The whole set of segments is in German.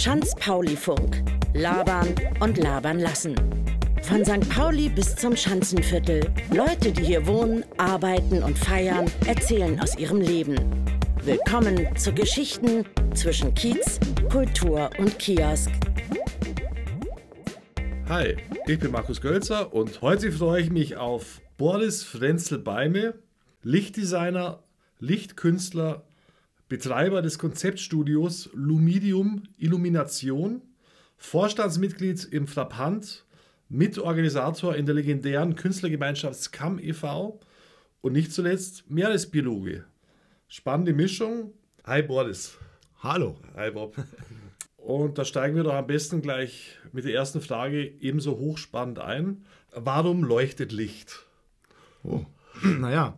Schanz-Pauli-Funk. Labern und labern lassen. Von St. Pauli bis zum Schanzenviertel. Leute, die hier wohnen, arbeiten und feiern, erzählen aus ihrem Leben. Willkommen zu Geschichten zwischen Kiez, Kultur und Kiosk. Hi, ich bin Markus Gölzer und heute freue ich mich auf Boris Frenzel-Beime, Lichtdesigner, Lichtkünstler, Betreiber des Konzeptstudios Lumidium Illumination, Vorstandsmitglied im Frappant, Mitorganisator in der legendären Künstlergemeinschaft SCAM e.V. und nicht zuletzt Meeresbiologe. Spannende Mischung. Hi Boris. Hallo. Hi Bob. Und da steigen wir doch am besten gleich mit der ersten Frage ebenso hochspannend ein. Warum leuchtet Licht? Oh. Naja,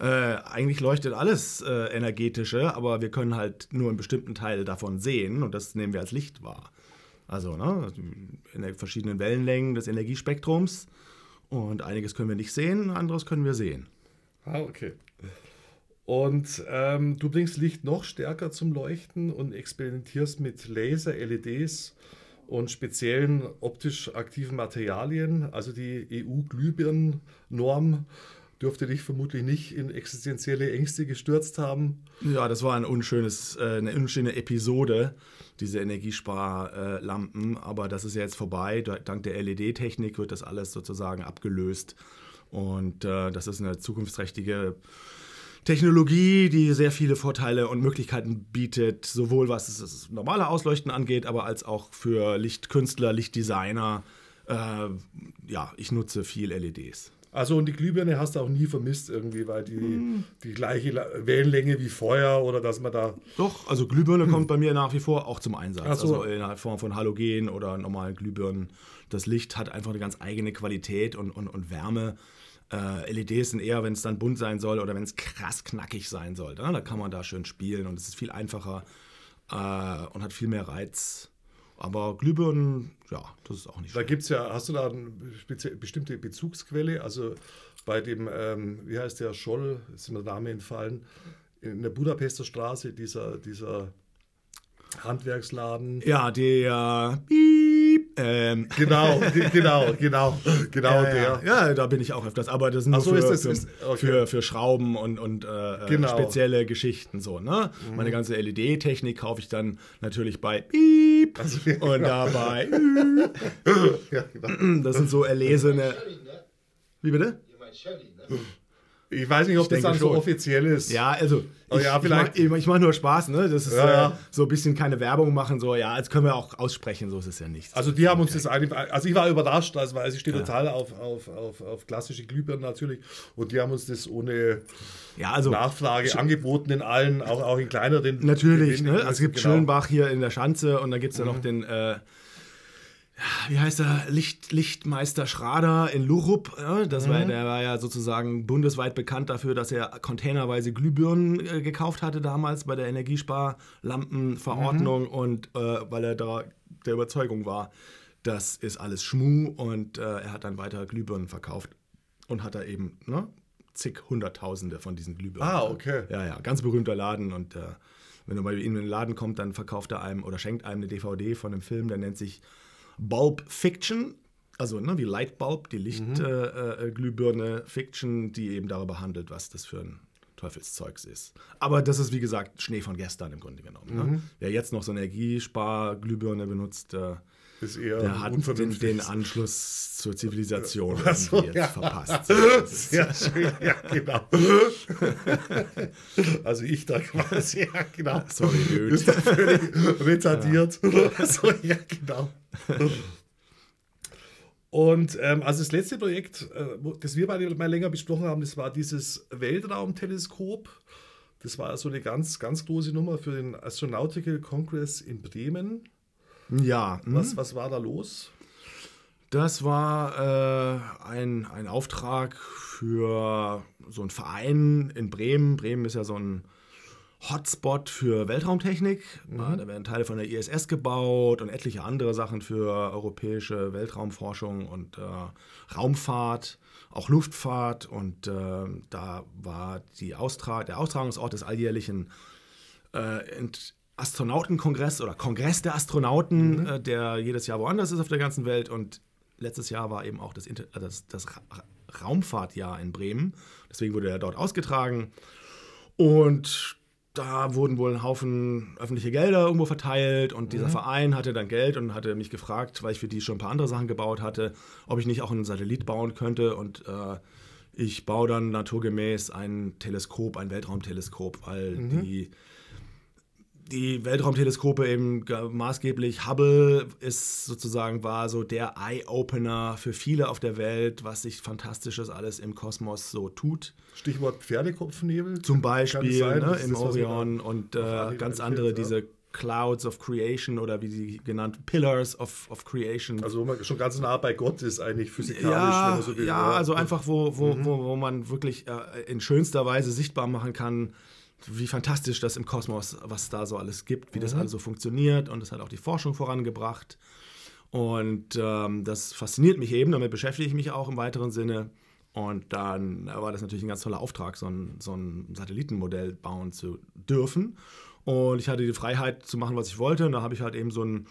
äh, eigentlich leuchtet alles äh, energetische, aber wir können halt nur einen bestimmten Teil davon sehen und das nehmen wir als Licht wahr. Also ne, in den verschiedenen Wellenlängen des Energiespektrums und einiges können wir nicht sehen, anderes können wir sehen. Ah, okay. Und ähm, du bringst Licht noch stärker zum Leuchten und experimentierst mit Laser, LEDs und speziellen optisch aktiven Materialien. Also die EU-Glühbirnen-Norm dürfte dich vermutlich nicht in existenzielle Ängste gestürzt haben. Ja, das war ein unschönes, äh, eine unschöne Episode, diese Energiesparlampen. Aber das ist ja jetzt vorbei. Dank der LED-Technik wird das alles sozusagen abgelöst. Und äh, das ist eine zukunftsträchtige Technologie, die sehr viele Vorteile und Möglichkeiten bietet, sowohl was das normale Ausleuchten angeht, aber als auch für Lichtkünstler, Lichtdesigner. Äh, ja, ich nutze viel LEDs. Also und die Glühbirne hast du auch nie vermisst irgendwie, weil die hm. die gleiche Wellenlänge wie Feuer oder dass man da... Doch, also Glühbirne hm. kommt bei mir nach wie vor auch zum Einsatz. So. Also in Form von Halogen oder normalen Glühbirnen. Das Licht hat einfach eine ganz eigene Qualität und, und, und Wärme. Äh, LEDs sind eher, wenn es dann bunt sein soll oder wenn es krass knackig sein soll. Ne? Da kann man da schön spielen und es ist viel einfacher äh, und hat viel mehr Reiz. Aber Glühbirnen, ja, das ist auch nicht Da gibt es ja, hast du da eine bestimmte Bezugsquelle? Also bei dem, ähm, wie heißt der, Scholl, ist mir der Name entfallen, in der Budapester Straße, dieser, dieser Handwerksladen. Ja, der ähm. Genau, genau, genau, genau ja, der. Ja. ja, da bin ich auch öfters. Aber das sind nur so, für, ist für, okay. für, für, Schrauben und, und äh, genau. spezielle Geschichten so. Ne? Mhm. Meine ganze LED-Technik kaufe ich dann natürlich bei Piep also, ja, und genau. dabei. ja, genau. Das sind so erlesene. Wie bitte? Ihr meint Shelly, ne? Ich weiß nicht, ob ich das dann schon. so offiziell ist. Ja, also oh, ja, vielleicht. ich, mache mach nur Spaß, ne? Das ist ja. Äh, so ein bisschen keine Werbung machen, so, ja, jetzt können wir auch aussprechen, so ist es ja nicht. Also die haben uns das eigentlich, also ich war überrascht, also, weil ich stehe ja. total auf, auf, auf, auf klassische Glühbirnen natürlich und die haben uns das ohne ja, also, Nachfrage angeboten in allen, auch, auch in kleineren. Natürlich, ne? Also es gibt genau. Schönbach hier in der Schanze und dann gibt es ja mhm. noch den äh, wie heißt er, Licht, Lichtmeister Schrader in Lurup. Ja, das mhm. war, der war ja sozusagen bundesweit bekannt dafür, dass er containerweise Glühbirnen äh, gekauft hatte damals bei der Energiesparlampenverordnung mhm. und äh, weil er da der Überzeugung war, das ist alles Schmuh und äh, er hat dann weiter Glühbirnen verkauft und hat da eben ne, zig Hunderttausende von diesen Glühbirnen. Ah, okay. Ja, ja, ganz berühmter Laden und äh, wenn er bei ihm in den Laden kommt, dann verkauft er einem oder schenkt einem eine DVD von einem Film, der nennt sich Bulb Fiction, also ne, wie Lightbulb, die Lichtglühbirne mhm. äh, äh, Fiction, die eben darüber handelt, was das für ein Teufelszeugs ist. Aber das ist wie gesagt Schnee von gestern im Grunde genommen. Ne? Mhm. Ne? Wer jetzt noch so eine Energiesparglühbirne benutzt, äh, der hat den, den, Anschluss zur Zivilisation so, jetzt ja. verpasst. Sehr schön, ja, genau. also ich da quasi, ja, genau. Sorry, dude. Ist völlig retardiert. Ja. so, ja, genau. Und ähm, also das letzte Projekt, äh, das wir beide mal länger besprochen haben, das war dieses Weltraumteleskop. Das war so eine ganz, ganz große Nummer für den Astronautical Congress in Bremen. Ja. Was, hm? was war da los? Das war äh, ein, ein Auftrag für so einen Verein in Bremen. Bremen ist ja so ein Hotspot für Weltraumtechnik. Mhm. Ja, da werden Teile von der ISS gebaut und etliche andere Sachen für europäische Weltraumforschung und äh, Raumfahrt, auch Luftfahrt. Und äh, da war die Austrag der Austragungsort des alljährlichen äh, Astronautenkongress oder Kongress der Astronauten, mhm. äh, der jedes Jahr woanders ist auf der ganzen Welt. Und letztes Jahr war eben auch das, Inter äh, das, das Ra Raumfahrtjahr in Bremen. Deswegen wurde er dort ausgetragen. Und da wurden wohl ein Haufen öffentliche Gelder irgendwo verteilt und dieser mhm. Verein hatte dann Geld und hatte mich gefragt, weil ich für die schon ein paar andere Sachen gebaut hatte, ob ich nicht auch einen Satellit bauen könnte und äh, ich baue dann naturgemäß ein Teleskop, ein Weltraumteleskop, weil mhm. die die Weltraumteleskope eben maßgeblich. Hubble ist sozusagen war so der Eye-Opener für viele auf der Welt, was sich Fantastisches alles im Kosmos so tut. Stichwort Pferdekopfnebel. Zum Beispiel sein, ne, im Orion und äh, ganz andere, diese Clouds of Creation oder wie sie genannt, Pillars of, of Creation. Also wo man schon ganz nah bei Gott ist eigentlich physikalisch. Ja, so ja also einfach wo, wo, mhm. wo, wo man wirklich äh, in schönster Weise sichtbar machen kann, wie fantastisch das im Kosmos, was da so alles gibt, wie mhm. das alles so funktioniert. Und es hat auch die Forschung vorangebracht. Und ähm, das fasziniert mich eben, damit beschäftige ich mich auch im weiteren Sinne. Und dann war das natürlich ein ganz toller Auftrag, so ein, so ein Satellitenmodell bauen zu dürfen. Und ich hatte die Freiheit zu machen, was ich wollte. Und da habe ich halt eben so ein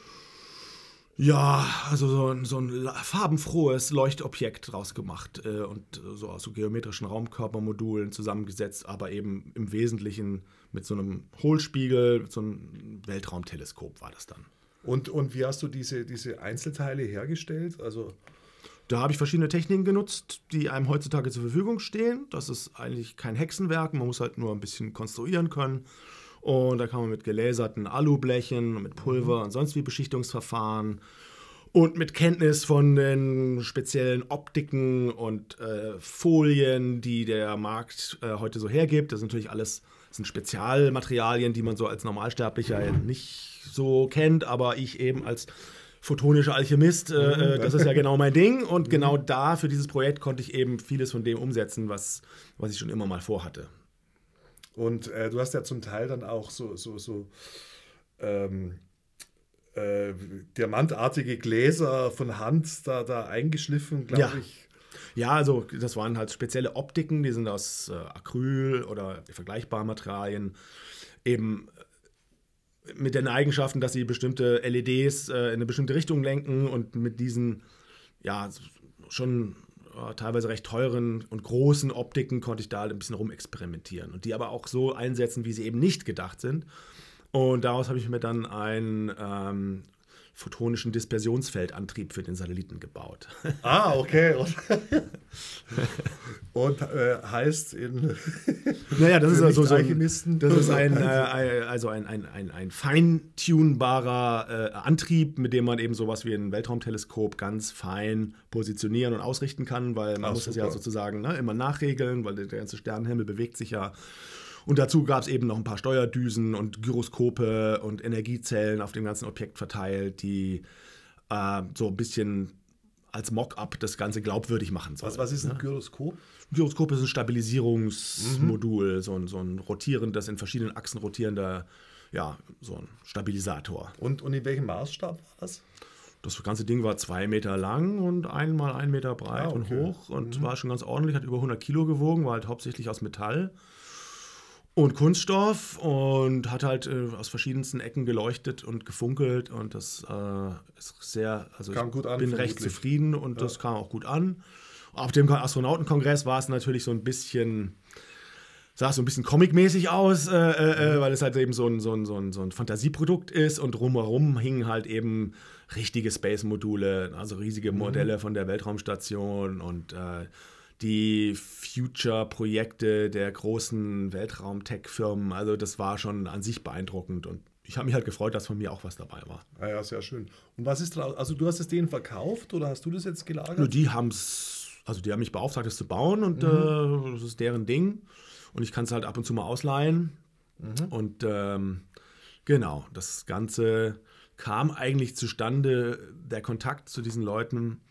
ja, also so ein, so ein farbenfrohes Leuchtobjekt draus gemacht äh, und so aus so geometrischen Raumkörpermodulen zusammengesetzt, aber eben im Wesentlichen mit so einem Hohlspiegel, mit so einem Weltraumteleskop war das dann. Und, und wie hast du diese, diese Einzelteile hergestellt? Also da habe ich verschiedene Techniken genutzt, die einem heutzutage zur Verfügung stehen. Das ist eigentlich kein Hexenwerk, man muss halt nur ein bisschen konstruieren können. Und da kann man mit geläserten Alublechen, mit Pulver und sonst wie Beschichtungsverfahren und mit Kenntnis von den speziellen Optiken und äh, Folien, die der Markt äh, heute so hergibt. Das sind natürlich alles das sind Spezialmaterialien, die man so als Normalsterblicher nicht so kennt, aber ich eben als photonischer Alchemist, äh, äh das ist ja genau mein Ding. Und genau da für dieses Projekt konnte ich eben vieles von dem umsetzen, was, was ich schon immer mal vorhatte. Und äh, du hast ja zum Teil dann auch so, so, so ähm, äh, diamantartige Gläser von Hand da, da eingeschliffen, glaube ja. ich. Ja, also das waren halt spezielle Optiken, die sind aus äh, Acryl oder vergleichbaren Materialien. Eben äh, mit den Eigenschaften, dass sie bestimmte LEDs äh, in eine bestimmte Richtung lenken und mit diesen ja schon teilweise recht teuren und großen Optiken konnte ich da ein bisschen rumexperimentieren und die aber auch so einsetzen, wie sie eben nicht gedacht sind. Und daraus habe ich mir dann ein ähm, photonischen Dispersionsfeldantrieb für den Satelliten gebaut. Ah, okay. Und, äh, heißt in. Naja, das ist also so ein, das ist ein, äh, also ein, ein, ein, ein feintunbarer äh, Antrieb, mit dem man eben sowas wie ein Weltraumteleskop ganz fein positionieren und ausrichten kann, weil man Ach, muss super. das ja sozusagen ne, immer nachregeln, weil der ganze Sternenhimmel bewegt sich ja und dazu gab es eben noch ein paar Steuerdüsen und Gyroskope und Energiezellen auf dem ganzen Objekt verteilt, die äh, so ein bisschen als Mock-up das Ganze glaubwürdig machen sollen. Was, was ist ein ne? Gyroskop? Ein Gyroskop ist ein Stabilisierungsmodul, mhm. so, ein, so ein rotierendes, in verschiedenen Achsen rotierender, ja, so ein Stabilisator. Und, und in welchem Maßstab war das? Das ganze Ding war zwei Meter lang und einmal ein Meter breit ah, okay. und hoch und mhm. war schon ganz ordentlich, hat über 100 Kilo gewogen, war halt hauptsächlich aus Metall und Kunststoff und hat halt äh, aus verschiedensten Ecken geleuchtet und gefunkelt und das äh, ist sehr, also kam ich an, bin recht zufrieden und ja. das kam auch gut an. Auf dem Astronautenkongress war es natürlich so ein bisschen, sah es so ein bisschen comicmäßig aus, äh, äh, äh, weil es halt eben so ein, so, ein, so, ein, so ein Fantasieprodukt ist und drumherum hingen halt eben richtige Space-Module, also riesige mhm. Modelle mhm. von der Weltraumstation und äh, die Future-Projekte der großen Weltraum-Tech-Firmen. Also das war schon an sich beeindruckend und ich habe mich halt gefreut, dass von mir auch was dabei war. Ah ja, sehr schön. Und was ist draus? Also du hast es denen verkauft oder hast du das jetzt gelagert? Nur die haben es, also die haben mich beauftragt, das zu bauen und mhm. äh, das ist deren Ding. Und ich kann es halt ab und zu mal ausleihen. Mhm. Und ähm, genau, das Ganze kam eigentlich zustande, der Kontakt zu diesen Leuten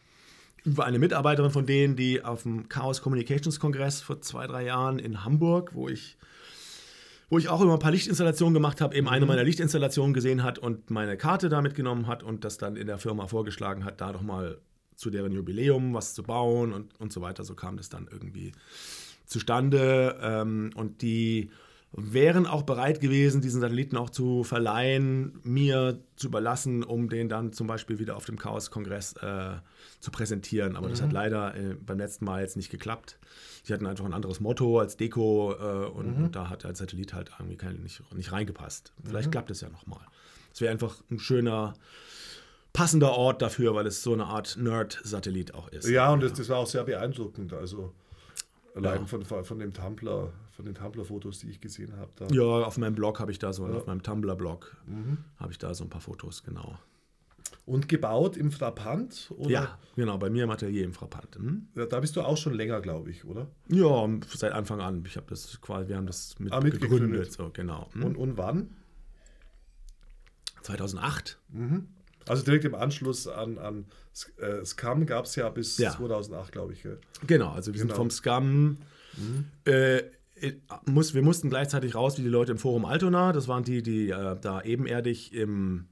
über eine Mitarbeiterin von denen, die auf dem Chaos Communications Kongress vor zwei, drei Jahren in Hamburg, wo ich, wo ich auch immer ein paar Lichtinstallationen gemacht habe, eben eine mhm. meiner Lichtinstallationen gesehen hat und meine Karte da mitgenommen hat und das dann in der Firma vorgeschlagen hat, da doch mal zu deren Jubiläum was zu bauen und, und so weiter. So kam das dann irgendwie zustande. Ähm, und die wären auch bereit gewesen, diesen Satelliten auch zu verleihen, mir zu überlassen, um den dann zum Beispiel wieder auf dem Chaos-Kongress äh, zu präsentieren. Aber mhm. das hat leider äh, beim letzten Mal jetzt nicht geklappt. Die hatten einfach ein anderes Motto als Deko äh, und, mhm. da hat der Satellit halt irgendwie kein, nicht, nicht reingepasst. Vielleicht mhm. klappt es ja nochmal. Es wäre einfach ein schöner, passender Ort dafür, weil es so eine Art Nerd-Satellit auch ist. Ja, und das, das war auch sehr beeindruckend. Also allein ja. von, von dem Tumblr von den Tumblr-Fotos, die ich gesehen habe. Ja, auf meinem Blog habe ich da so, ja. auf meinem Tumblr-Blog mhm. habe ich da so ein paar Fotos, genau. Und gebaut im Frappant? Oder? Ja, genau, bei mir im Atelier im Frappant. Mhm. Ja, da bist du auch schon länger, glaube ich, oder? Ja, seit Anfang an. Ich habe das quasi, wir haben das mit, ah, gegründet. So, genau. Mhm. Und, und wann? 2008. Mhm. Also direkt im Anschluss an, an äh, Scum gab es ja bis ja. 2008, glaube ich. Genau, also wir genau. sind vom Scum mhm. äh, äh, muss, wir mussten gleichzeitig raus wie die Leute im Forum Altona. Das waren die, die äh, da ebenerdig im,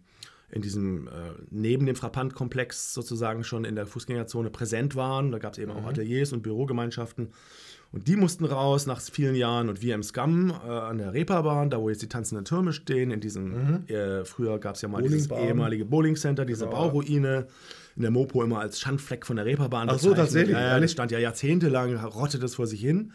in diesem, äh, neben dem Frappant-Komplex sozusagen schon in der Fußgängerzone präsent waren. Da gab es eben mhm. auch Ateliers und Bürogemeinschaften. Und die mussten raus nach vielen Jahren und wir im Scum äh, an der Reeperbahn, da wo jetzt die tanzenden Türme stehen, in diesem, mhm. äh, früher gab es ja mal dieses ehemalige Bowling Center, diese genau. Bauruine, in der Mopo immer als Schandfleck von der Reeperbahn. Ach so, tatsächlich. Ja, das stand ja jahrzehntelang, rottet es vor sich hin.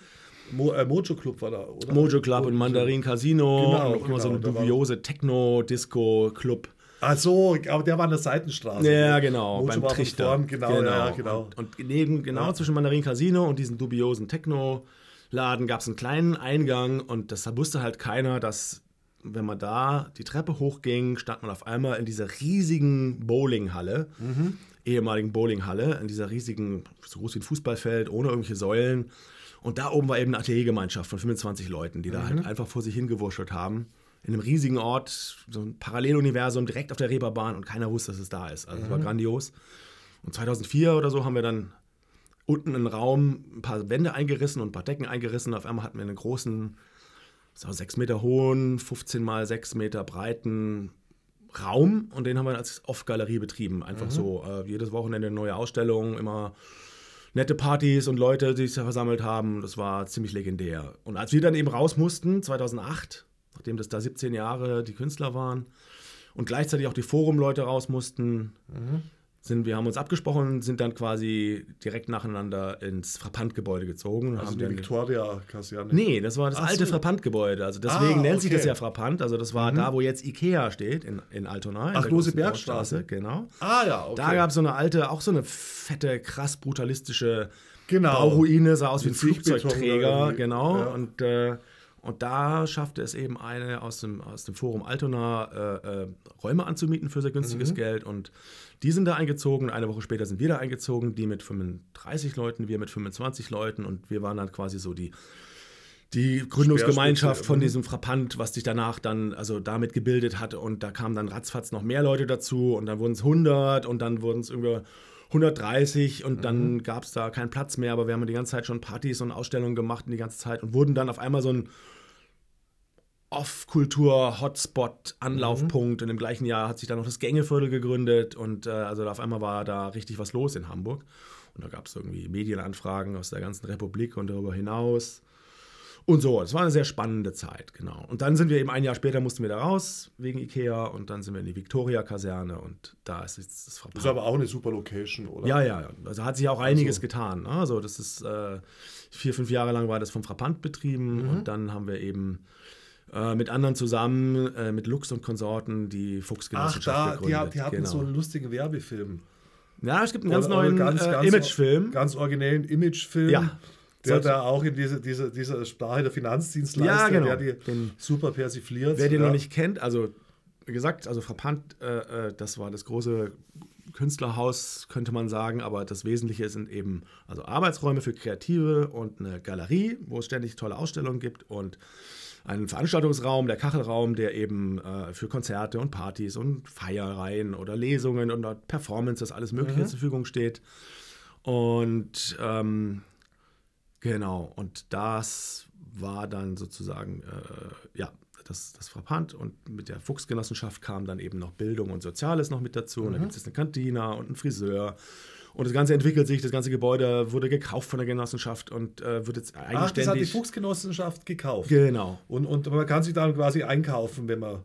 Mo, äh, Mojo Club war da, oder? Mojo Club und Mandarin Casino genau, und auch genau, immer so eine dubiose Techno-Disco-Club. Ach so, aber der war an der Seitenstraße. Ja, genau, Mojo beim Trichter. Vorn, genau, genau. Ja, genau. Und, und neben, genau ja. zwischen Mandarin Casino und diesem dubiosen Techno-Laden gab es einen kleinen Eingang und das wusste halt keiner, dass wenn man da die Treppe hochging, stand man auf einmal in dieser riesigen Bowlinghalle, mhm. ehemaligen Bowlinghalle, in dieser riesigen, so groß wie ein Fußballfeld, ohne irgendwelche Säulen. Und da oben war eben eine Ateliergemeinschaft von 25 Leuten, die da halt mhm. einfach vor sich hingewurschtelt haben. In einem riesigen Ort, so ein Paralleluniversum direkt auf der Reeperbahn und keiner wusste, dass es da ist. Also es war mhm. grandios. Und 2004 oder so haben wir dann unten einen Raum ein paar Wände eingerissen und ein paar Decken eingerissen. Auf einmal hatten wir einen großen, so sechs Meter hohen, 15 mal sechs Meter breiten Raum und den haben wir als Off-Galerie betrieben. Einfach mhm. so äh, jedes Wochenende eine neue Ausstellung, immer nette Partys und Leute, die sich da versammelt haben. Das war ziemlich legendär. Und als wir dann eben raus mussten, 2008, nachdem das da 17 Jahre die Künstler waren und gleichzeitig auch die Forum-Leute raus mussten, mhm sind, wir haben uns abgesprochen, sind dann quasi direkt nacheinander ins Frappant-Gebäude gezogen. Also die Victoria-Kaserne? Nee, das war das Ach alte so. Frappant-Gebäude. Also deswegen ah, nennt sich das ja Frappant. Also das war mhm. da, wo jetzt Ikea steht, in, in Altona. Ach, große Bergstraße. Genau. Ah ja, okay. Da gab es so eine alte, auch so eine fette, krass brutalistische genau. Bauruine, sah aus wie ein Flugzeugträger. Genau. Ja. Und äh, und da schaffte es eben eine aus dem, aus dem Forum Altona äh, äh, Räume anzumieten für sehr günstiges mhm. Geld. Und die sind da eingezogen. Eine Woche später sind wir da eingezogen, die mit 35 Leuten, wir mit 25 Leuten. Und wir waren dann quasi so die, die Gründungsgemeinschaft von diesem Frappant, was sich danach dann also damit gebildet hat. Und da kamen dann ratzfatz noch mehr Leute dazu. Und dann wurden es 100 und dann wurden es irgendwie 130 und dann mhm. gab es da keinen Platz mehr, aber wir haben die ganze Zeit schon Partys und Ausstellungen gemacht und die ganze Zeit und wurden dann auf einmal so ein Off-Kultur-Hotspot-Anlaufpunkt. Mhm. Und im gleichen Jahr hat sich dann noch das Gängeviertel gegründet und äh, also auf einmal war da richtig was los in Hamburg. Und da gab es irgendwie Medienanfragen aus der ganzen Republik und darüber hinaus. Und so, es war eine sehr spannende Zeit, genau. Und dann sind wir eben ein Jahr später, mussten wir da raus wegen Ikea und dann sind wir in die Victoria-Kaserne und da ist jetzt das Verpacken. Das ist aber auch eine super Location, oder? Ja, ja, also hat sich auch einiges also. getan. Ne? Also das ist, äh, vier, fünf Jahre lang war das vom Frappant betrieben mhm. und dann haben wir eben äh, mit anderen zusammen, äh, mit Lux und Konsorten, die Fuchsgenossenschaft Ach, da, gegründet. Die, die hatten genau. so einen lustigen Werbefilm. Ja, es gibt einen ganz oder, neuen ganz, äh, ganz, Imagefilm. Ganz originellen Imagefilm. Ja. Der da auch in diese, diese, dieser Sprache der Finanzdienstleister, ja, genau. der die den, super persifliert. Wer den ja. noch nicht kennt, also wie gesagt, also Frappant, äh, äh, das war das große Künstlerhaus, könnte man sagen, aber das Wesentliche sind eben also Arbeitsräume für Kreative und eine Galerie, wo es ständig tolle Ausstellungen gibt und einen Veranstaltungsraum, der Kachelraum, der eben äh, für Konzerte und Partys und Feiereien oder Lesungen und Performances, alles Mögliche mhm. zur Verfügung steht. Und ähm, genau, und das war dann sozusagen, äh, ja, das, das Frappant. Und mit der Fuchsgenossenschaft kam dann eben noch Bildung und Soziales noch mit dazu. Mhm. Und da gibt es eine Kantina und einen Friseur Und das Ganze entwickelt sich, das ganze Gebäude wurde gekauft von der Genossenschaft und äh, wird jetzt Ach, eigenständig. das hat die Fuchsgenossenschaft gekauft. Genau. Und, und man kann sich dann quasi einkaufen, wenn man.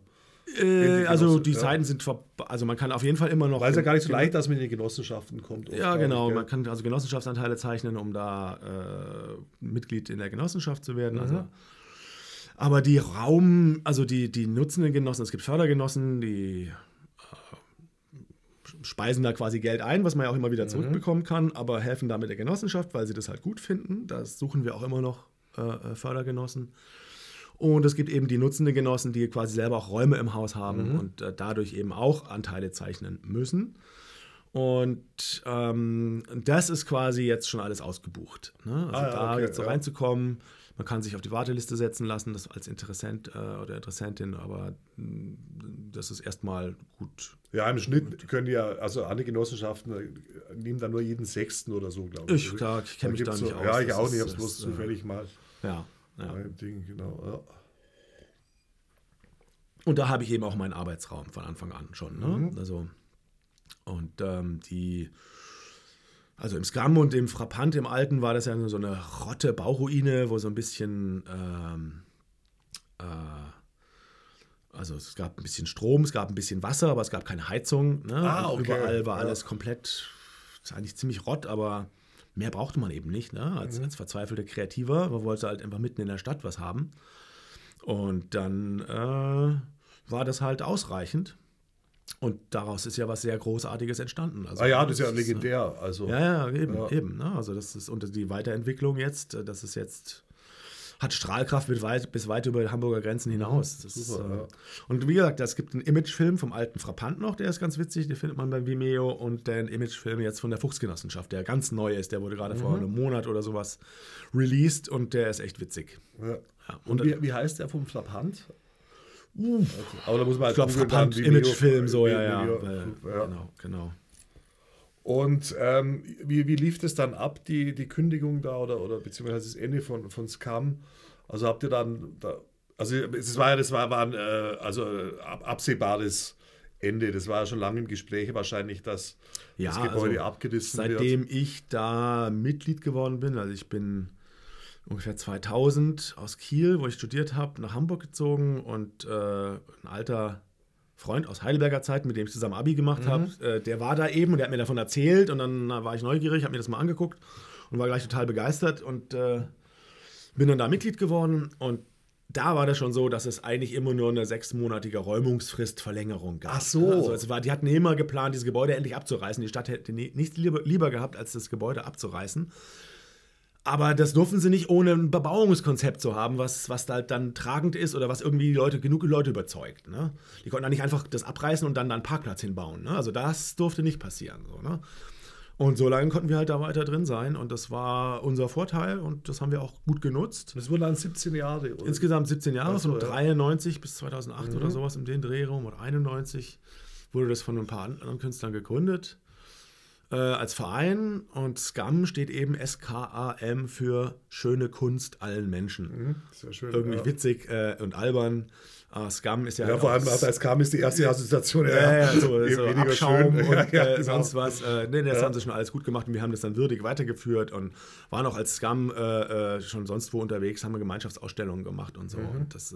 Äh, also die ja. Zeiten sind also man kann auf jeden Fall immer noch. Weil es ja gar nicht so leicht, dass man in die Genossenschaften kommt. Ja, genau. gell? Man kann also Genossenschaftsanteile zeichnen, um da äh, Mitglied in der Genossenschaft zu werden. Mhm. Also, aber die Raum, also die, die nutzenden Genossen, es gibt Fördergenossen, die speisen da quasi Geld ein, was man ja auch immer Mhm. wieder zurückbekommen kann, aber helfen damit der Genossenschaft, weil sie das halt gut finden. Das suchen wir auch immer noch äh, äh, Fördergenossen. Und es gibt eben die nutzenden Genossen, die quasi selber auch Räume im Haus haben Mhm. und äh, dadurch eben auch Anteile zeichnen müssen. Und ähm, das ist quasi jetzt schon alles ausgebucht. Ne? Also Ah ja, da okay, jetzt so ja. reinzukommen, man kann sich auf die Warteliste setzen lassen, das als Interessent äh, oder Interessentin, aber mh, das ist erstmal gut. Ja, im Schnitt können ja, also andere Genossenschaften äh, nehmen dann nur jeden Sechsten oder so, glaube ich. Ich, klar, ich kenne mich da nicht so, aus. Ja, ich Das auch ist- nicht, ich habe es bloß äh, zufällig mal Ja, ja. beim Ding, genau. Ja. Und da habe ich eben auch meinen Arbeitsraum von Anfang an schon. Ne? Mhm. Also, und ähm, die, also im Scrum und im Frappant, im Alten, war das ja so eine rotte Bauruine, wo so ein bisschen, ähm, äh, also es gab ein bisschen Strom, es gab ein bisschen Wasser, aber es gab keine Heizung. Ne? Ah, okay, Überall war ja. alles komplett, ist eigentlich ziemlich rott, aber mehr brauchte man eben nicht. Ne? Als, Mhm. als verzweifelter Kreativer, man wollte halt einfach mitten in der Stadt was haben. Und dann äh, war das halt ausreichend. Und daraus ist ja was sehr Großartiges entstanden. Also, Ah ja, das ist ja äh, legendär. Also, Ja, ja, eben, Ja. eben. Ne? Also das ist und die Weiterentwicklung jetzt, äh, das ist jetzt hat Strahlkraft weit, bis weit über die Hamburger Grenzen hinaus. Das super, ist, äh, ja. Und wie gesagt, es gibt einen Imagefilm vom alten Frappant noch, der ist ganz witzig, den findet man bei Vimeo und den Imagefilm jetzt von der Fuchsgenossenschaft, der ganz neu ist, der wurde gerade Mhm. vor einem Monat oder sowas released und der ist echt witzig. ja. Und und wie, wie heißt der vom Flappant? Also, aber da muss man ich glaube, Vimeo- Imagefilm, so, ja, ja. Vimeo- weil- ja. Genau, genau. Und ähm, wie, wie lief das dann ab, die, die Kündigung da oder, oder beziehungsweise das Ende von, von Scam? Also habt ihr dann, da, also es war ja, das war, war ein äh, also äh, ab, absehbares Ende. Das war ja schon lange im Gespräch wahrscheinlich, dass Ja, das Gebäude also abgerissen Seitdem wird. ich da Mitglied geworden bin, also ich bin ungefähr 2000 aus Kiel, wo ich studiert habe, nach Hamburg gezogen und äh, ein alter Freund aus Heidelberger Zeit, mit dem ich zusammen Abi gemacht habe, äh, der war da eben und der hat mir davon erzählt und dann war ich neugierig, habe mir das mal angeguckt und war gleich total begeistert und äh, bin dann da Mitglied geworden und da war das schon so, dass es eigentlich immer nur eine sechsmonatige Räumungsfristverlängerung gab. Ach so. Also es war, die hatten immer geplant, dieses Gebäude endlich abzureißen. Die Stadt hätte ni- nichts lieber, lieber gehabt, als das Gebäude abzureißen. Aber das durften sie nicht ohne ein Bebauungskonzept zu haben, was, was halt dann tragend ist oder was irgendwie die Leute, genug Leute überzeugt. Ne? Die konnten dann nicht einfach das abreißen und dann da einen Parkplatz hinbauen. Ne? Also das durfte nicht passieren. So, ne? Und so lange konnten wir halt da weiter drin sein und das war unser Vorteil und das haben wir auch gut genutzt. Das wurden dann 17 Jahre. Oder? Insgesamt 17 Jahre, Ach so, von ja. 93 bis 2008 oder sowas im den Dreh rum oder 91 wurde das von ein paar anderen Künstlern gegründet äh, als Verein und SCAM steht eben S-K-A-M für schöne Kunst allen Menschen. Sehr schön. Irgendwie ja. witzig äh, und albern. Äh, SCAM ist ja, Ja, halt vor allem, als kam, ist die erste Assoziation. ja, ja, so, so weniger Abschaum schön. und Ja, ja, äh, genau. sonst was. Äh, nee, das Ja. haben sie schon alles gut gemacht und wir haben das dann würdig weitergeführt und waren auch als Scum äh, äh, schon sonst wo unterwegs, haben wir Gemeinschaftsausstellungen gemacht und so. Mhm. Und das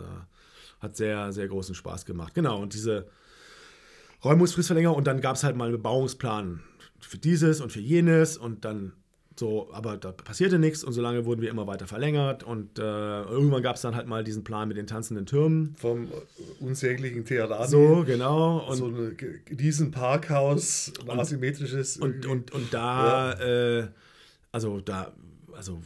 hat sehr, sehr großen Spaß gemacht. Genau, und diese Räumungsfristverlängerung und dann gab es halt mal einen Bebauungsplan für dieses und für jenes und dann so, aber da passierte nichts und solange wurden wir immer weiter verlängert und äh, irgendwann gab es dann halt mal diesen Plan mit den tanzenden Türmen. Vom unsäglichen Theater. So, genau. Und so ein diesen Parkhaus, ein asymmetrisches. Und, und, und da, äh, also da, also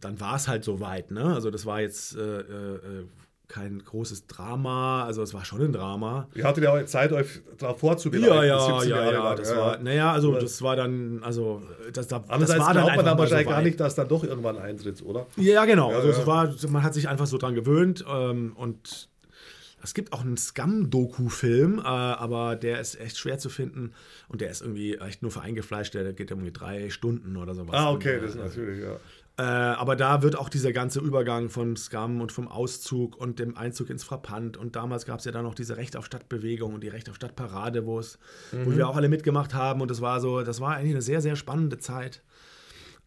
dann war es halt so weit, ne? Also das war jetzt äh, äh, kein großes Drama, also es war schon ein Drama. Ihr hattet ja auch Zeit, euch darauf vorzubereiten. Ja, ja, 17 ja, Jahre ja, das ja, war, ja. naja, also Aber- das war dann, also das, das Andererseits war dann man einfach mal wahrscheinlich so gar nicht, dass dann doch irgendwann eintritt, oder? Ja, genau. Ja, also ja. es war, man hat sich einfach so dran gewöhnt ähm, und es gibt auch einen Scum-Doku-Film, äh, aber der ist echt schwer zu finden und der ist irgendwie echt nur für Eingefleischte, der geht irgendwie drei Stunden oder sowas. Ah, okay, Und, das ist äh, natürlich, ja. Äh, aber da wird auch dieser ganze Übergang vom Scam und vom Auszug und dem Einzug ins Frappant und damals gab es ja dann noch diese Recht auf Stadtbewegung und die Recht auf Stadtparade, wo es, wo wir auch alle mitgemacht haben und das war so, das war eigentlich eine sehr, sehr spannende Zeit.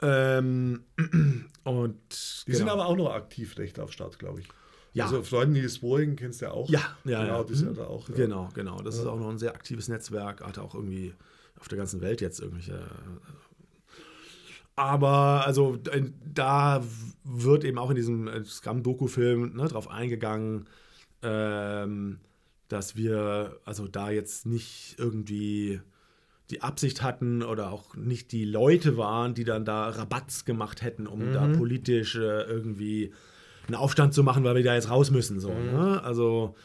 Ähm, und Die sind aber auch noch aktiv, Recht auf Stadt, glaube ich. Ja. Also Freunde Nils Bohring kennst du ja auch. Ja, ja, genau, ja. die sind Mhm. ja da auch. Ja. Genau, genau. Das ist auch noch ein sehr aktives Netzwerk, hat auch irgendwie auf der ganzen Welt jetzt irgendwelche. Aber also da wird eben auch in diesem äh, Scam-Doku-Film ne, drauf eingegangen, ähm, dass wir also da jetzt nicht irgendwie die Absicht hatten oder auch nicht die Leute waren, die dann da Rabatz gemacht hätten, um da politisch äh, irgendwie einen Aufstand zu machen, weil wir da jetzt raus müssen. So, ne? Also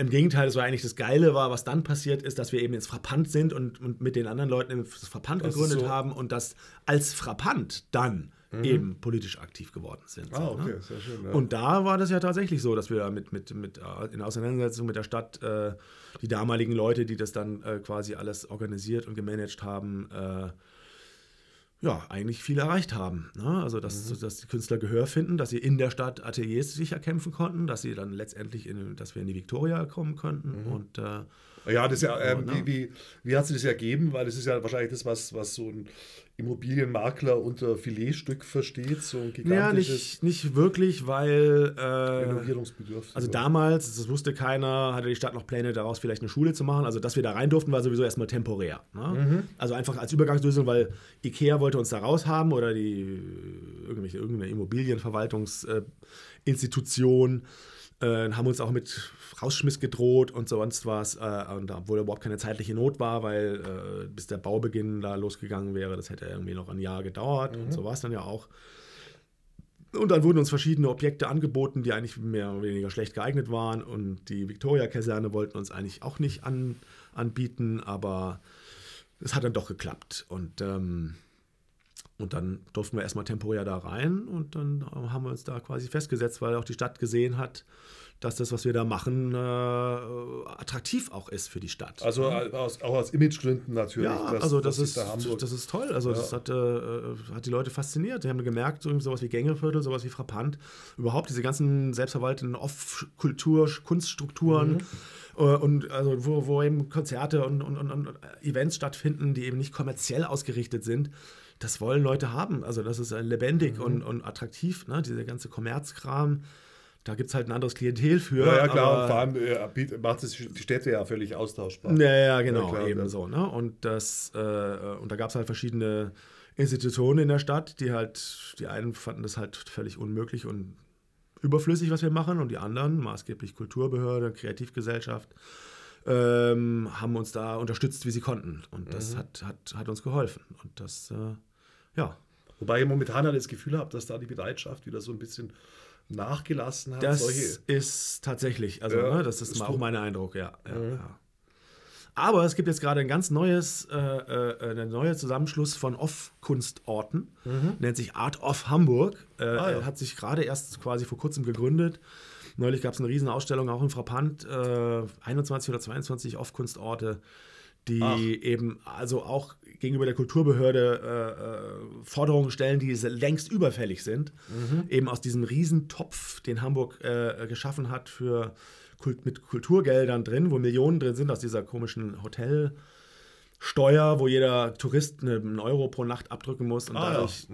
im Gegenteil, das war eigentlich das Geile war, was dann passiert ist, dass wir eben ins Frappant sind und, und mit den anderen Leuten das Frappant Das gegründet so. haben und das als Frappant dann eben politisch aktiv geworden sind. Mhm. Ah, ne? okay, sehr schön. Ja. Und da war das ja tatsächlich so, dass wir mit, mit, mit äh, in Auseinandersetzung mit der Stadt äh, die damaligen Leute, die das dann äh, quasi alles organisiert und gemanagt haben, äh, ja, eigentlich viel erreicht haben. Ne? Also, dass, dass die Künstler Gehör finden, dass sie in der Stadt Ateliers sich erkämpfen konnten, dass sie dann letztendlich, in, dass wir in die Victoria kommen könnten. Und äh, Ja, das ja, ähm, ne? wie, wie, wie hat sich das ergeben? Weil das ist ja wahrscheinlich das, was, was so ein Immobilienmakler unter Filetstück versteht, so ein ja, gigantisches nicht, nicht wirklich, weil äh, Renovierungsbedürfnis. Also damals, das wusste keiner, hatte die Stadt noch Pläne daraus, vielleicht eine Schule zu machen. Also, dass wir da rein durften, war sowieso erstmal temporär. Ne? Also einfach als Übergangslösung, weil Ikea wollte uns da raus haben oder die irgendwelche, irgendeine Immobilienverwaltungsinstitution. Äh, haben uns auch mit Rausschmiss gedroht und sonst was, äh, und obwohl überhaupt keine zeitliche Not war, weil äh, bis der Baubeginn da losgegangen wäre, das hätte irgendwie noch ein Jahr gedauert und so war es dann ja auch. Und dann wurden uns verschiedene Objekte angeboten, die eigentlich mehr oder weniger schlecht geeignet waren. Und die Victoria-Kaserne wollten uns eigentlich auch nicht an, anbieten, aber es hat dann doch geklappt. Und, ähm, und dann durften wir erstmal temporär da rein und dann haben wir uns da quasi festgesetzt, weil auch die Stadt gesehen hat, dass das, was wir da machen, äh, attraktiv auch ist für die Stadt. Also aus, auch aus Imagegründen natürlich. Ja, dass- also das, ist, da das ist toll. Also das hat, äh, hat die Leute fasziniert. Die haben gemerkt, so sowas wie Gängeviertel, sowas wie Frappant, überhaupt diese ganzen selbstverwalteten Off-Kultur, Kunststrukturen äh, und also wo, wo eben Konzerte und, und, und Events stattfinden, die eben nicht kommerziell ausgerichtet sind. Das wollen Leute haben. Also das ist äh, lebendig und, und attraktiv, ne? dieser ganze Kommerzkram. Da gibt es halt ein anderes Klientel für. Ja, ja, klar. Und vor allem äh, macht es die Städte ja völlig austauschbar. ja, ja, genau, klar, eben ja. so. Ne? Und, das, äh, und da gab es halt verschiedene Institutionen in der Stadt, die halt, die einen fanden das halt völlig unmöglich und überflüssig, was wir machen, und die anderen, maßgeblich Kulturbehörde, Kreativgesellschaft, ähm, haben uns da unterstützt, wie sie konnten. Und Mhm. das hat, hat, hat uns geholfen. Und das, äh, ja, Wobei ich momentan halt das Gefühl habe, dass da die Bereitschaft wieder so ein bisschen nachgelassen hat. Das Solche, ist tatsächlich, also Ja, ne, das ist tut- auch mein Eindruck, ja. ja, ja. Aber es gibt jetzt gerade ein ganz neues, äh, äh, ein neuer Zusammenschluss von Off-Kunstorten, nennt sich Art of Hamburg. Äh, Mhm. Ah. Hat sich gerade erst quasi vor kurzem gegründet. Neulich gab es eine Riesenausstellung auch in Frappant, äh, 21 oder 22 Off-Kunstorte, die Ach. eben also auch gegenüber der Kulturbehörde äh, äh, Forderungen stellen, die längst überfällig sind. Eben aus diesem Riesentopf, den Hamburg äh, geschaffen hat für Kult, mit Kulturgeldern drin, wo Millionen drin sind aus dieser komischen Hotelsteuer, wo jeder Tourist eine- einen Euro pro Nacht abdrücken muss und Ah, ja. dadurch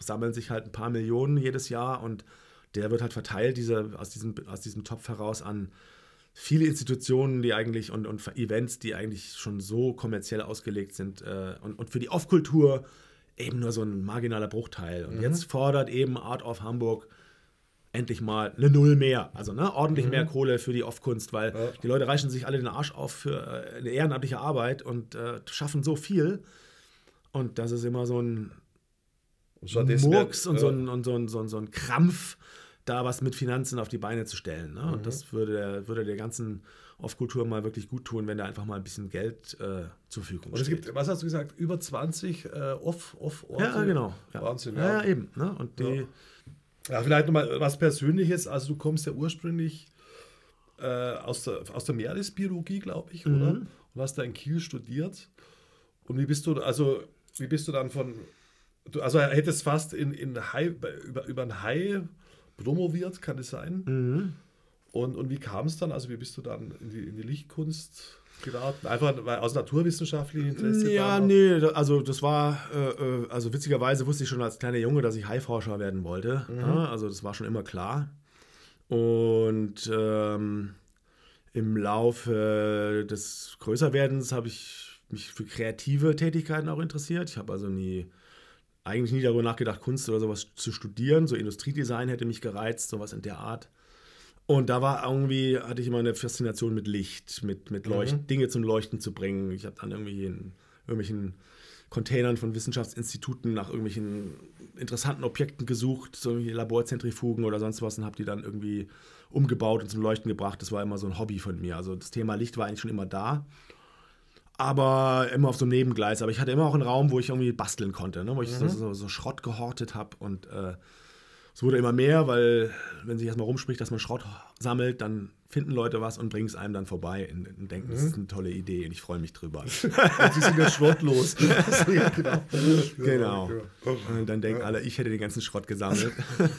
sammeln sich halt ein paar Millionen jedes Jahr und der wird halt verteilt diese, aus, diesem, aus diesem Topf heraus an viele Institutionen, die eigentlich und, und Events, die eigentlich schon so kommerziell ausgelegt sind äh, und, und für die Off-Kultur eben nur so ein marginaler Bruchteil. Und jetzt fordert eben Art of Hamburg endlich mal eine Null mehr. Also ne, ordentlich mehr Kohle für die Off-Kunst, weil Ja. die Leute reichen sich alle den Arsch auf für äh, eine ehrenamtliche Arbeit und äh, schaffen so viel. Und das ist immer so ein Murks und, so ein, und so, ein, so, ein, so ein Krampf, da was mit Finanzen auf die Beine zu stellen. Ne? Mhm. Und das würde der, würde der ganzen Off-Kultur mal wirklich gut tun, wenn da einfach mal ein bisschen Geld äh, zur Verfügung Und es steht. gibt, was hast du gesagt, über 20 äh, Off- Off-Orte? ja, genau. Ja. Wahnsinn, ja. ja, eben. Ne? Und die, Ja. Ja, vielleicht nochmal was Persönliches. Also du kommst ja ursprünglich äh, aus, der, aus der Meeresbiologie, glaube ich, Mhm. oder? Und hast da in Kiel studiert. Und wie bist du, also wie bist du dann von Du, also er hättest fast in, in Hai, über, über ein Hai promoviert, kann das sein? Mhm. Und, und wie kam es dann? Also wie bist du dann in die, in die Lichtkunst geraten? Einfach weil aus naturwissenschaftlichem Interesse? Ja, da nee, also das war, äh, äh, also witzigerweise wusste ich schon als kleiner Junge, dass ich Haiforscher werden wollte. Ja, also das war schon immer klar. Und ähm, im Laufe des Größerwerdens habe ich mich für kreative Tätigkeiten auch interessiert. Ich habe also nie, eigentlich nie darüber nachgedacht, Kunst oder sowas zu studieren. So Industriedesign hätte mich gereizt, sowas in der Art. Und da war irgendwie, hatte ich immer eine Faszination mit Licht, mit, mit Leucht, Dinge zum Leuchten zu bringen. Ich habe dann irgendwie in irgendwelchen Containern von Wissenschaftsinstituten nach irgendwelchen interessanten Objekten gesucht, so Laborzentrifugen oder sonst was und habe die dann irgendwie umgebaut und zum Leuchten gebracht. Das war immer so ein Hobby von mir. Also das Thema Licht war eigentlich schon immer da, aber immer auf so einem Nebengleis. Aber ich hatte immer auch einen Raum, wo ich irgendwie basteln konnte, ne? wo ich so, so, so Schrott gehortet habe und äh, es wurde immer mehr, weil wenn sich erstmal rumspricht, dass man Schrott sammelt, dann finden Leute was und bringen es einem dann vorbei und, und denken, das ist eine tolle Idee und ich freue mich drüber. Und sie sind ja schrottlos. ja, genau. genau. Und dann denken alle, ich hätte den ganzen Schrott gesammelt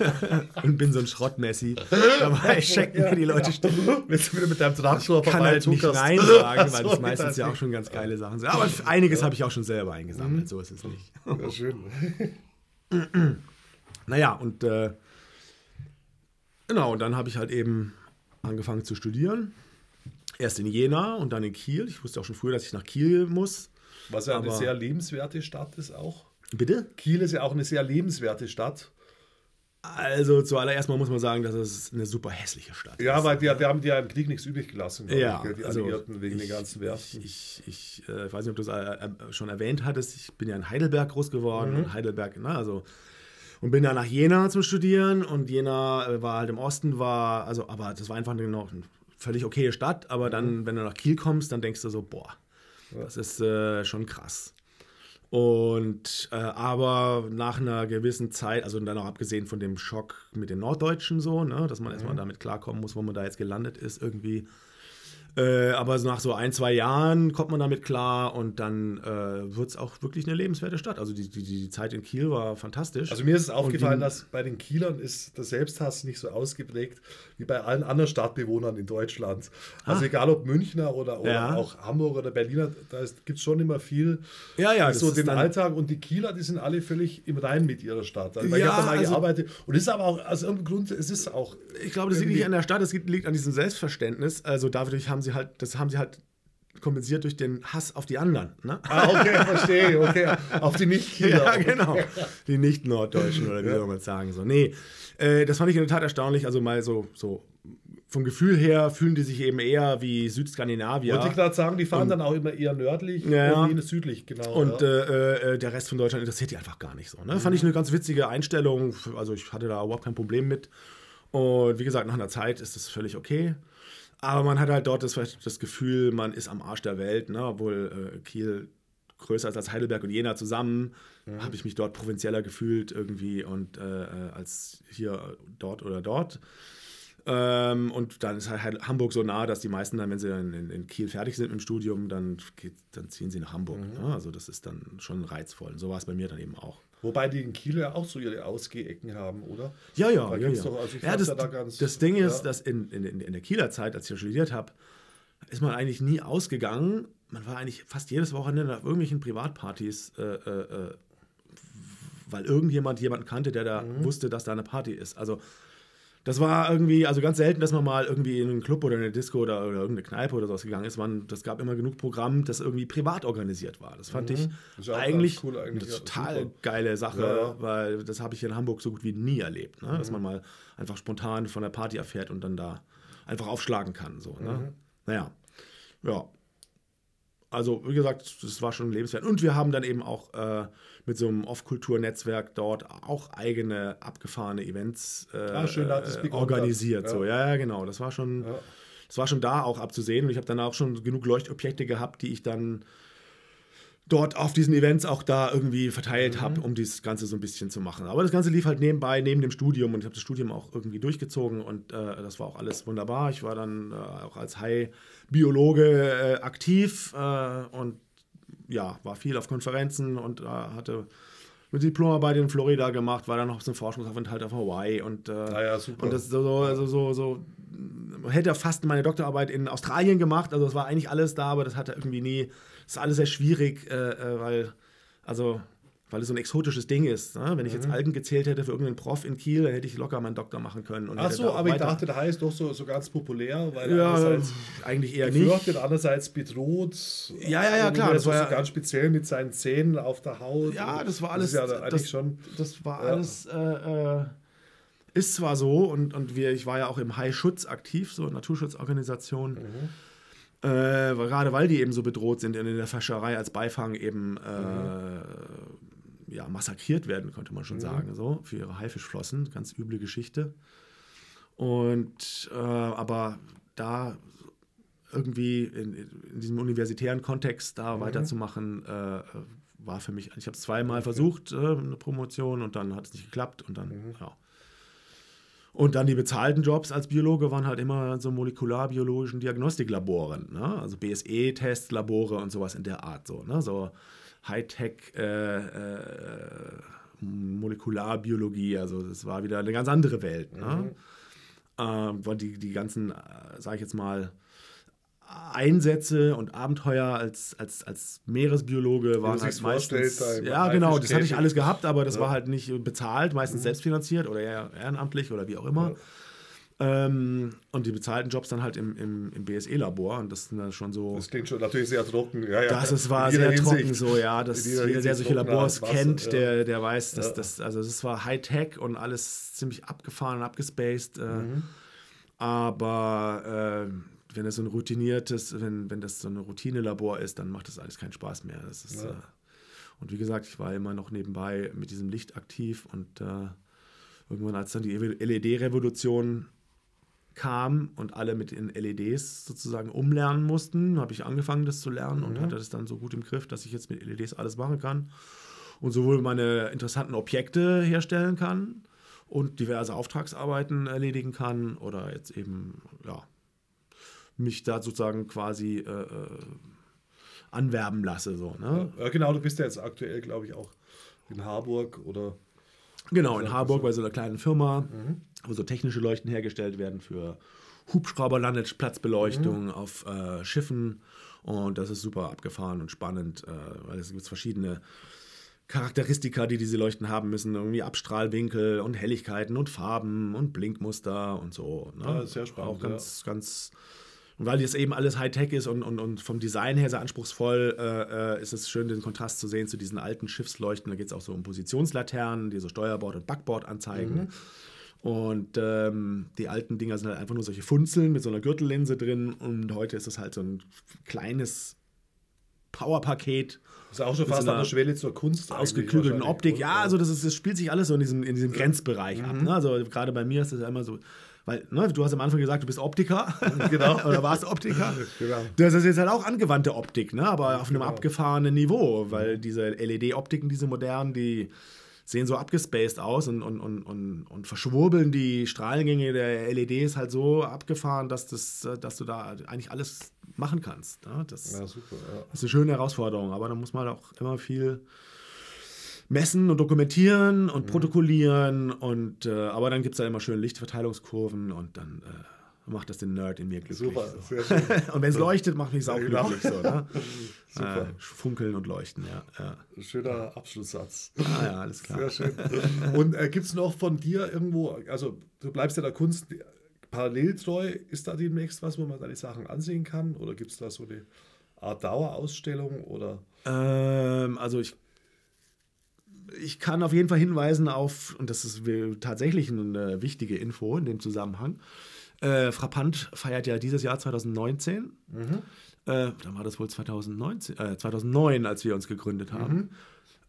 und bin so ein Schrottmessi. Dabei schenken mir die Leute Stimmen. Wenn du wieder mit deinem Traktor kann halt nicht. Nein sagen, weil das meistens ja auch schon ganz geile Sachen sind. Aber einiges habe ich auch schon selber eingesammelt, so ist es nicht. Ja, schön. Naja, und äh, genau, und dann habe ich halt eben angefangen zu studieren. Erst in Jena und dann in Kiel. Ich wusste auch schon früher, dass ich nach Kiel muss. Was ja eine sehr lebenswerte Stadt ist auch. Bitte? Kiel ist ja auch eine sehr lebenswerte Stadt. Also zuallererst mal muss man sagen, dass es eine super hässliche Stadt Ja, ist. weil die, die haben die ja im Krieg nichts übrig gelassen, Ja, ich, die also Alliierten wegen ich- den ganzen Werften. Ich, ich, ich äh, weiß nicht, ob du es äh, äh, schon erwähnt hattest. Ich bin ja in Heidelberg groß geworden. Und Heidelberg, na, also. Und bin dann nach Jena zum Studieren. Und Jena äh, war halt im Osten, war, also, aber das war einfach eine, noch eine völlig okaye Stadt. Aber dann, wenn du nach Kiel kommst, dann denkst du so, boah, das ist äh, schon krass. Und äh, aber nach einer gewissen Zeit, also dann auch abgesehen von dem Schock mit den Norddeutschen so, ne, dass man erstmal damit klarkommen muss, wo man da jetzt gelandet ist irgendwie. Äh, aber so nach so ein, zwei Jahren kommt man damit klar und dann äh, wird es auch wirklich eine lebenswerte Stadt. Also die, die, die Zeit in Kiel war fantastisch. Also mir ist es aufgefallen, die- dass bei den Kielern ist der Selbsthass nicht so ausgeprägt wie bei allen anderen Stadtbewohnern in Deutschland. Also egal ob Münchner oder, oder Ah. Ja. auch Hamburger oder Berliner, da gibt es schon immer viel Ja, ja, so den Alltag und die Kieler, die sind alle völlig im Rein mit ihrer Stadt. Also, weil ich Ja, habe da mal also- gearbeitet und es ist aber auch aus irgendeinem Grund, es ist auch Ich glaube, das liegt nicht an der Stadt, das liegt an diesem Selbstverständnis. Also dadurch haben sie halt, das haben sie halt kompensiert durch den Hass auf die anderen. Ne? Ah, okay, verstehe, okay. Auf die Nicht-Kieler. Ja, genau. Die nicht-Norddeutschen oder wie soll man es sagen. So. Nee, äh, das fand ich in der Tat erstaunlich. Also mal so, so vom Gefühl her fühlen die sich eben eher wie Südskandinavier. Wollte ich gerade sagen, die fahren dann auch immer eher nördlich Ja. und die südlich, genau. Und ja. äh, äh, der Rest von Deutschland interessiert die einfach gar nicht so. Ne? Fand ich eine ganz witzige Einstellung. Also ich hatte da überhaupt kein Problem mit. Und wie gesagt, nach einer Zeit ist das völlig okay. Aber man hat halt dort das, das Gefühl, man ist am Arsch der Welt, ne? obwohl äh, Kiel größer ist als Heidelberg und Jena zusammen, habe ich mich dort provinzieller gefühlt irgendwie und äh, äh, als hier dort oder dort. Ähm, und dann ist halt Hamburg so nah, dass die meisten dann, wenn sie dann in, in Kiel fertig sind mit dem Studium, dann, geht, dann ziehen sie nach Hamburg. Ne? Also das ist dann schon reizvoll. Und so war es bei mir dann eben auch. Wobei die in Kiel ja auch so ihre Ausgehecken haben, oder? Ja, ja, Da ja. ja. doch- also ja das, ja da ganz- das Ding ist, ja. dass in, in, in der Kieler Zeit, als ich studiert habe, ist man eigentlich nie ausgegangen. Man war eigentlich fast jedes Wochenende auf irgendwelchen Privatpartys, äh, äh, äh, weil irgendjemand jemanden kannte, der da Mhm. wusste, dass da eine Party ist. Also das war irgendwie, also ganz selten, dass man mal irgendwie in einen Club oder eine Disco oder, oder irgendeine Kneipe oder sowas gegangen ist. Man, das gab immer genug Programm, das irgendwie privat organisiert war. Das fand ich Mhm. Ja auch eigentlich, cool eigentlich, eine ja, total super. geile Sache, Ja, ja. weil das habe ich in Hamburg so gut wie nie erlebt. Ne? Mhm. Dass man mal einfach spontan von der Party erfährt und dann da einfach aufschlagen kann. So, ne? Mhm. Naja, ja. Also, wie gesagt, das war schon lebenswert. Und wir haben dann eben auch äh, mit so einem Off-Kultur-Netzwerk dort auch eigene abgefahrene Events äh, Ah, schön, da äh, organisiert. Ja. So, ja, ja, genau. Das war schon, Ja. das war schon da auch abzusehen. Und ich habe dann auch schon genug Leuchtobjekte gehabt, die ich dann dort auf diesen Events auch da irgendwie verteilt Mhm. habe, um dieses Ganze so ein bisschen zu machen. Aber das Ganze lief halt nebenbei, neben dem Studium und ich habe das Studium auch irgendwie durchgezogen und äh, das war auch alles wunderbar. Ich war dann äh, auch als Hai-Biologe äh, aktiv äh, und ja, war viel auf Konferenzen und äh, hatte mit Diplomarbeit in Florida gemacht, war dann noch so ein Forschungsaufenthalt auf Hawaii und, äh, Ah ja, und das so, so, so, so hätte fast meine Doktorarbeit in Australien gemacht, also es war eigentlich alles da, aber das hatte irgendwie nie, ist alles sehr schwierig, äh, äh, weil, also weil es so ein exotisches Ding ist. Ne? Wenn ich jetzt Algen gezählt hätte für irgendeinen Prof in Kiel, dann hätte ich locker meinen Doktor machen können. Und Ach so, aber ich dachte, der heißt doch so, so ganz populär, weil er ja, einerseits eigentlich eher nicht. gefürchtet, andererseits bedroht. Ja, ja, ja, klar, das so war ja- ganz speziell mit seinen Zähnen auf der Haut. Ja, das war alles. Das ist ja eigentlich das, schon. Das war alles. Äh, äh, ist zwar so und, und wir, ich war ja auch im High-Schutz aktiv, so Naturschutzorganisation. Äh, gerade weil die eben so bedroht sind und in der Fischerei als Beifang eben äh, ja, massakriert werden, könnte man schon sagen, so für ihre Haifischflossen. Ganz üble Geschichte. Und äh, aber da irgendwie in, in diesem universitären Kontext da weiterzumachen, äh, war für mich, ich habe es zweimal versucht, äh, eine Promotion und dann hat es nicht geklappt und dann, ja. Und dann die bezahlten Jobs als Biologe waren halt immer so molekularbiologischen Diagnostiklaboren, ne? also BSE-Testlabore und sowas in der Art, so, ne? so Hightech äh, äh, Molekularbiologie, also das war wieder eine ganz andere Welt. Ne? Ähm, weil die, die ganzen, äh, sage ich jetzt mal, Einsätze und Abenteuer als, als, als Meeresbiologe waren halt meistens. Ja, genau, das hatte ich alles gehabt, aber das Ja. Mhm. war halt nicht bezahlt, meistens selbstfinanziert oder ehrenamtlich oder wie auch immer. Ähm, und die bezahlten Jobs dann halt im, im, im BSE-Labor und das sind dann schon so. Das klingt schon natürlich sehr trocken. Ja, ja. Das ist, war sehr trocken Hinsicht. so, ja. Das, In jeder der solche Labors Wasser, kennt, ja. der, der weiß, dass Ja. das, also das war Hightech und alles ziemlich abgefahren und abgespaced. Äh, Mhm. Aber äh, wenn es so ein routiniertes, wenn, wenn das so ein Routine-Labor ist, dann macht das alles keinen Spaß mehr. Das ist, Ja. äh, und wie gesagt, ich war immer noch nebenbei mit diesem Licht aktiv und äh, irgendwann, als dann die LED-Revolution kam und alle mit den LEDs sozusagen umlernen mussten, habe ich angefangen, das zu lernen und hatte das dann so gut im Griff, dass ich jetzt mit LEDs alles machen kann und sowohl meine interessanten Objekte herstellen kann und diverse Auftragsarbeiten erledigen kann oder jetzt eben, ja, mich da sozusagen quasi äh, äh, anwerben lasse. So, ne? Ja, genau, du bist ja jetzt aktuell, glaube ich, auch in Harburg oder. Genau, in Ja, Harburg bei so einer kleinen Firma, wo so technische Leuchten hergestellt werden für Hubschrauberlandplatzbeleuchtung auf äh, Schiffen. Und das ist super abgefahren und spannend, äh, weil es gibt verschiedene Charakteristika, die diese Leuchten haben müssen. Irgendwie Abstrahlwinkel und Helligkeiten und Farben und Blinkmuster und so. Ne? Ja, sehr spannend, Auch ganz, ganz. Und weil jetzt eben alles Hightech ist und, und, und vom Design her sehr anspruchsvoll, äh, äh, ist es schön, den Kontrast zu sehen zu diesen alten Schiffsleuchten. Da geht es auch so um Positionslaternen, die so Steuerbord und Backbord anzeigen. Und ähm, die alten Dinger sind halt einfach nur solche Funzeln mit so einer Gürtellinse drin. Und heute ist es halt so ein kleines Powerpaket Das ist auch schon fast an der Schwelle zur Kunst. ausgeklügelten Optik. Ja, also das, ist, das spielt sich alles so in diesem, in diesem Grenzbereich ab. Ne? Also gerade bei mir ist das ja immer so, weil ne, du hast am Anfang gesagt, du bist Optiker. Genau. Oder warst Optiker. Genau. Das ist jetzt halt auch angewandte Optik, ne? aber auf einem Genau. abgefahrenen Niveau, weil diese LED-Optiken, diese modernen, die sehen so abgespaced aus und, und, und, und, und verschwurbeln die Strahlengänge der LEDs halt so abgefahren, dass, das, dass du da eigentlich alles machen kannst. Ne? Das, Ja, super. Ja. das ist eine schöne Herausforderung, aber da muss man auch immer viel messen und dokumentieren und protokollieren. Und, äh, aber dann gibt es da immer schön Lichtverteilungskurven und dann äh, macht das den Nerd in mir glücklich. Super, So. sehr schön. Und wenn es leuchtet, macht mich auch Ja, genau. glücklich. So, ne? Super. Äh, funkeln und leuchten, ja. ja. Schöner Abschlusssatz. Ah, ja, alles klar. Sehr schön. Und äh, gibt es noch von dir irgendwo, also du bleibst ja der Kunst parallel treu, ist da demnächst was, wo man deine Sachen ansehen kann? Oder gibt es da so eine Art Dauerausstellung? Oder Ähm, also ich, ich kann auf jeden Fall hinweisen auf, und das ist tatsächlich eine wichtige Info in dem Zusammenhang, äh, Frappant feiert ja dieses Jahr 2019. Äh, dann war das wohl 2019, äh, 2009, als wir uns gegründet haben.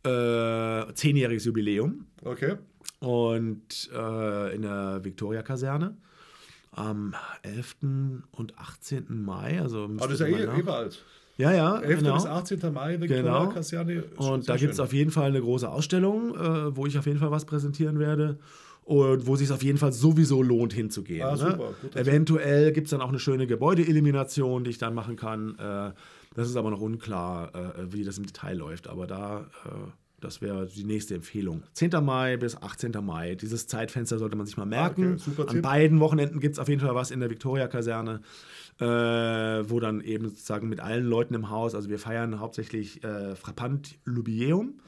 Äh, zehnjähriges Jubiläum. okay. Und äh, in der Victoria-Kaserne am 11. und 18. Mai. Also Aber das ist ja eh, eh bald. Ja, ja. 11. genau. bis 18. Mai, Genau. Victoria-Kaserne. Und da gibt es auf jeden Fall eine große Ausstellung, äh, wo ich auf jeden Fall was präsentieren werde. Und wo sich auf jeden Fall sowieso lohnt, hinzugehen. Ah, ne? guter Eventuell gibt es dann auch eine schöne Gebäudeelimination, die ich dann machen kann. Äh, das ist aber noch unklar, äh, wie das im Detail läuft. Aber da, äh, Das wäre die nächste Empfehlung. 10. Mai bis 18. Mai. Dieses Zeitfenster sollte man sich mal merken. Okay, super An beiden Wochenenden gibt es auf jeden Fall was in der Viktoria-Kaserne, äh, wo dann eben sozusagen mit allen Leuten im Haus, also wir feiern hauptsächlich äh, Frappant Jubiläum.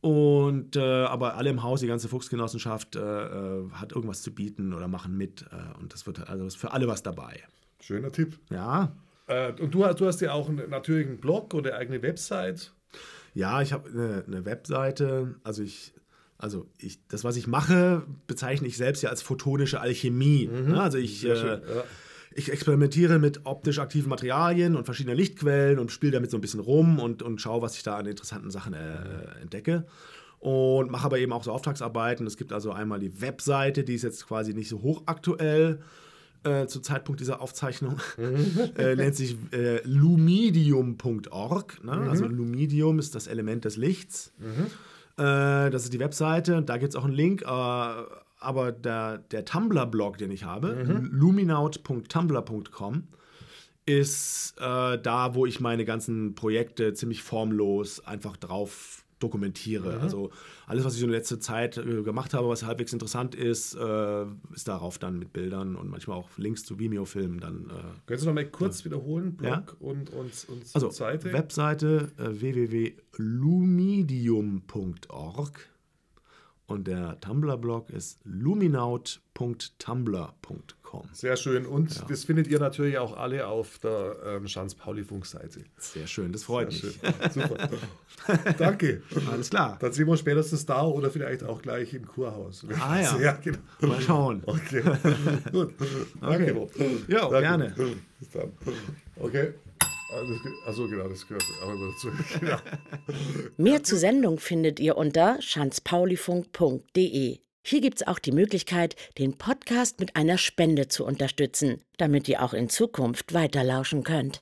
Und äh, aber alle im Haus, die ganze Fuchsgenossenschaft äh, äh, hat irgendwas zu bieten oder machen mit. Äh, und das wird also ist für alle was dabei. Schöner Tipp. Ja, und du, hast- du hast ja auch einen, natürlich einen Blog oder eigene Website. Ja, ich habe eine, eine Webseite. Also ich, also ich, das, was ich mache, bezeichne ich selbst ja als photonische Alchemie. Ne? Also ich, äh, ja. Ich experimentiere mit optisch aktiven Materialien und verschiedenen Lichtquellen und spiele damit so ein bisschen rum und, und schaue, was ich da an interessanten Sachen äh, entdecke. Und mache aber eben auch so Auftragsarbeiten. Es gibt also einmal die Webseite, die ist jetzt quasi nicht so hochaktuell äh, zu Zeitpunkt dieser Aufzeichnung. äh, nennt sich äh, lumidium.org. Ne? Also Lumidium ist das Element des Lichts. Äh, das ist die Webseite. Da gibt es auch einen Link. Aber der, der Tumblr-Blog, den ich habe, luminaut.tumblr.com, ist äh, da, wo ich meine ganzen Projekte ziemlich formlos einfach drauf dokumentiere. Also alles, was ich so in letzter Zeit äh, gemacht habe, was halbwegs interessant ist, äh, ist darauf dann mit Bildern und manchmal auch Links zu Vimeo-Filmen dann. Äh, Könntest du noch mal kurz wiederholen? Blog Ja. und, und, und also Seite? Webseite äh, www.lumidium.org und der Tumblr-Blog ist luminaut.tumblr.com. Sehr schön. Und das findet ihr natürlich auch alle auf der ähm, Schanz-Pauli-Funk-Seite. Sehr schön, das freut Sehr mich. schön. Super. Danke. Alles klar. Dann sehen wir uns spätestens da oder vielleicht auch gleich im Kurhaus. Ah, ja. ja genau. Mal schauen. Okay. Gut. Danke, Bob. Ja, gerne. Bis dann. Okay. Also genau, das gehört auch dazu. Ja. Mehr zur Sendung findet ihr unter schanzpaulifunk.de. Hier gibt's auch die Möglichkeit, den Podcast mit einer Spende zu unterstützen, damit ihr auch in Zukunft weiterlauschen könnt.